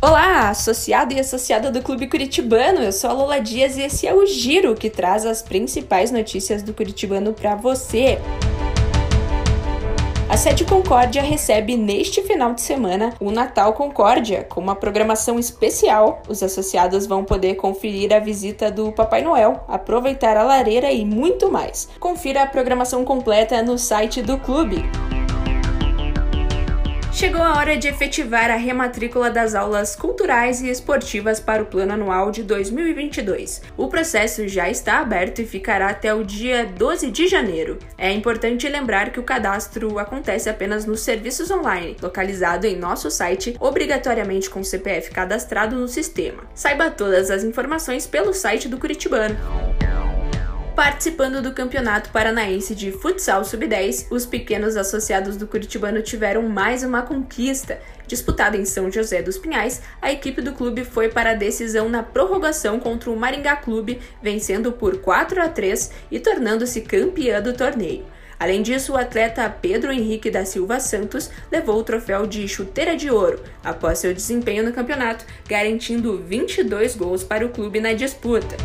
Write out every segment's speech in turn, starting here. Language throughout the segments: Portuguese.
Olá, associado e associada do Clube Curitibano. Eu sou a Lola Dias e esse é o Giro que traz as principais notícias do Curitibano para você. A Sede Concórdia recebe neste final de semana o Natal Concórdia, com uma programação especial. Os associados vão poder conferir a visita do Papai Noel, aproveitar a lareira e muito mais. Confira a programação completa no site do clube. Chegou a hora de efetivar a rematrícula das aulas culturais e esportivas para o Plano Anual de 2022. O processo já está aberto e ficará até o dia 12 de janeiro. É importante lembrar que o cadastro acontece apenas nos serviços online, localizado em nosso site, obrigatoriamente com CPF cadastrado no sistema. Saiba todas as informações pelo site do Curitibano. Participando do Campeonato Paranaense de Futsal Sub-10, os pequenos associados do Curitibano tiveram mais uma conquista. Disputada em São José dos Pinhais, a equipe do clube foi para a decisão na prorrogação contra o Maringá Clube, vencendo por 4 a 3 e tornando-se campeã do torneio. Além disso, o atleta Pedro Henrique da Silva Santos levou o troféu de chuteira de ouro após seu desempenho no campeonato, garantindo 22 gols para o clube na disputa.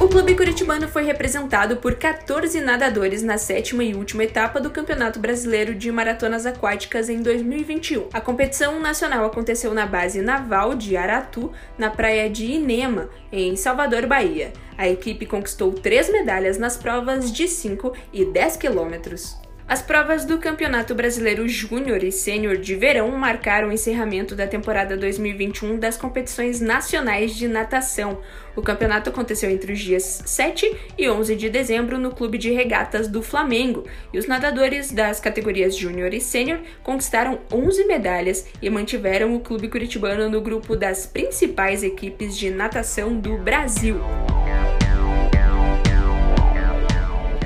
O clube curitibano foi representado por 14 nadadores na sétima e última etapa do Campeonato Brasileiro de Maratonas Aquáticas em 2021. A competição nacional aconteceu na base naval de Aratu, na praia de Inema, em Salvador, Bahia. A equipe conquistou três medalhas nas provas de 5 e 10 quilômetros. As provas do Campeonato Brasileiro Júnior e Sênior de Verão marcaram o encerramento da temporada 2021 das competições nacionais de natação. O campeonato aconteceu entre os dias 7 e 11 de dezembro no Clube de Regatas do Flamengo, e os nadadores das categorias Júnior e Sênior conquistaram 11 medalhas e mantiveram o clube curitibano no grupo das principais equipes de natação do Brasil.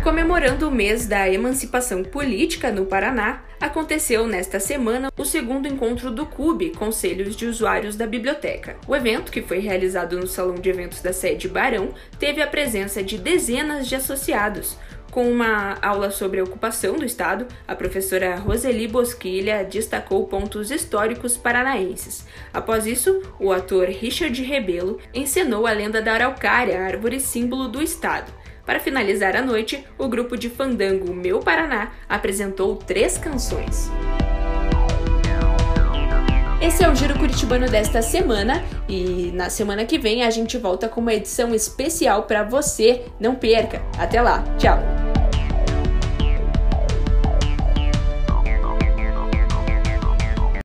Comemorando o mês da emancipação política no Paraná, aconteceu nesta semana o segundo encontro do CUB, Conselhos de Usuários da Biblioteca. O evento, que foi realizado no Salão de Eventos da sede Barão, teve a presença de dezenas de associados. Com uma aula sobre a ocupação do Estado, a professora Roseli Bosquilha destacou pontos históricos paranaenses. Após isso, o ator Richard Rebelo encenou a lenda da araucária, árvore símbolo do Estado. Para finalizar a noite, o grupo de fandango Meu Paraná apresentou três canções. Esse é o Giro Curitibano desta semana e na semana que vem a gente volta com uma edição especial para você. Não perca! Até lá! Tchau!